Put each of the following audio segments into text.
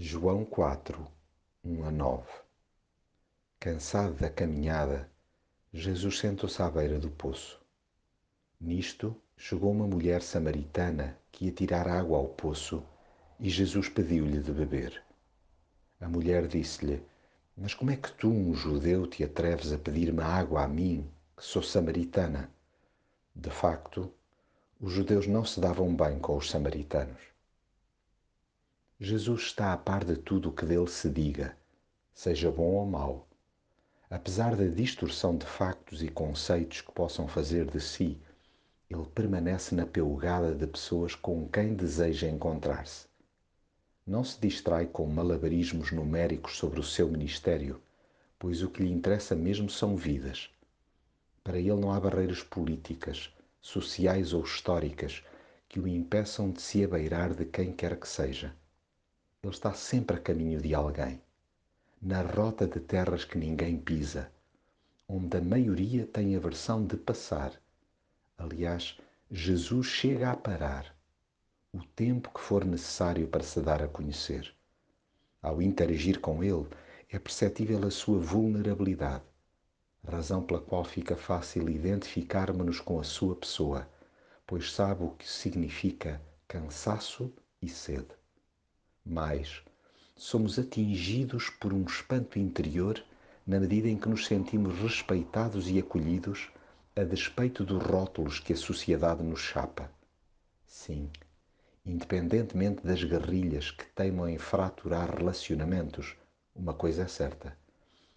João 4, 1 a 9 Cansado da caminhada, Jesus sentou-se à beira do poço. Nisto, chegou uma mulher samaritana que ia tirar água ao poço e Jesus pediu-lhe de beber. A mulher disse-lhe: Mas como é que tu, um judeu, te atreves a pedir-me água a mim, que sou samaritana? De facto, os judeus não se davam bem com os samaritanos. Jesus está a par de tudo o que dele se diga, seja bom ou mau. Apesar da distorção de factos e conceitos que possam fazer de si, ele permanece na pelgada de pessoas com quem deseja encontrar-se. Não se distrai com malabarismos numéricos sobre o seu ministério, pois o que lhe interessa mesmo são vidas. Para ele não há barreiras políticas, sociais ou históricas que o impeçam de se abeirar de quem quer que seja. Ele está sempre a caminho de alguém, na rota de terras que ninguém pisa, onde a maioria tem a versão de passar. Aliás, Jesus chega a parar o tempo que for necessário para se dar a conhecer. Ao interagir com ele, é perceptível a sua vulnerabilidade, razão pela qual fica fácil identificar-me-nos com a sua pessoa, pois sabe o que significa cansaço e sede mais somos atingidos por um espanto interior na medida em que nos sentimos respeitados e acolhidos a despeito dos rótulos que a sociedade nos chapa. Sim, independentemente das guerrilhas que teimam em fraturar relacionamentos, uma coisa é certa: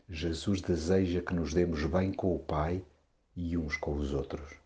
Jesus deseja que nos demos bem com o Pai e uns com os outros.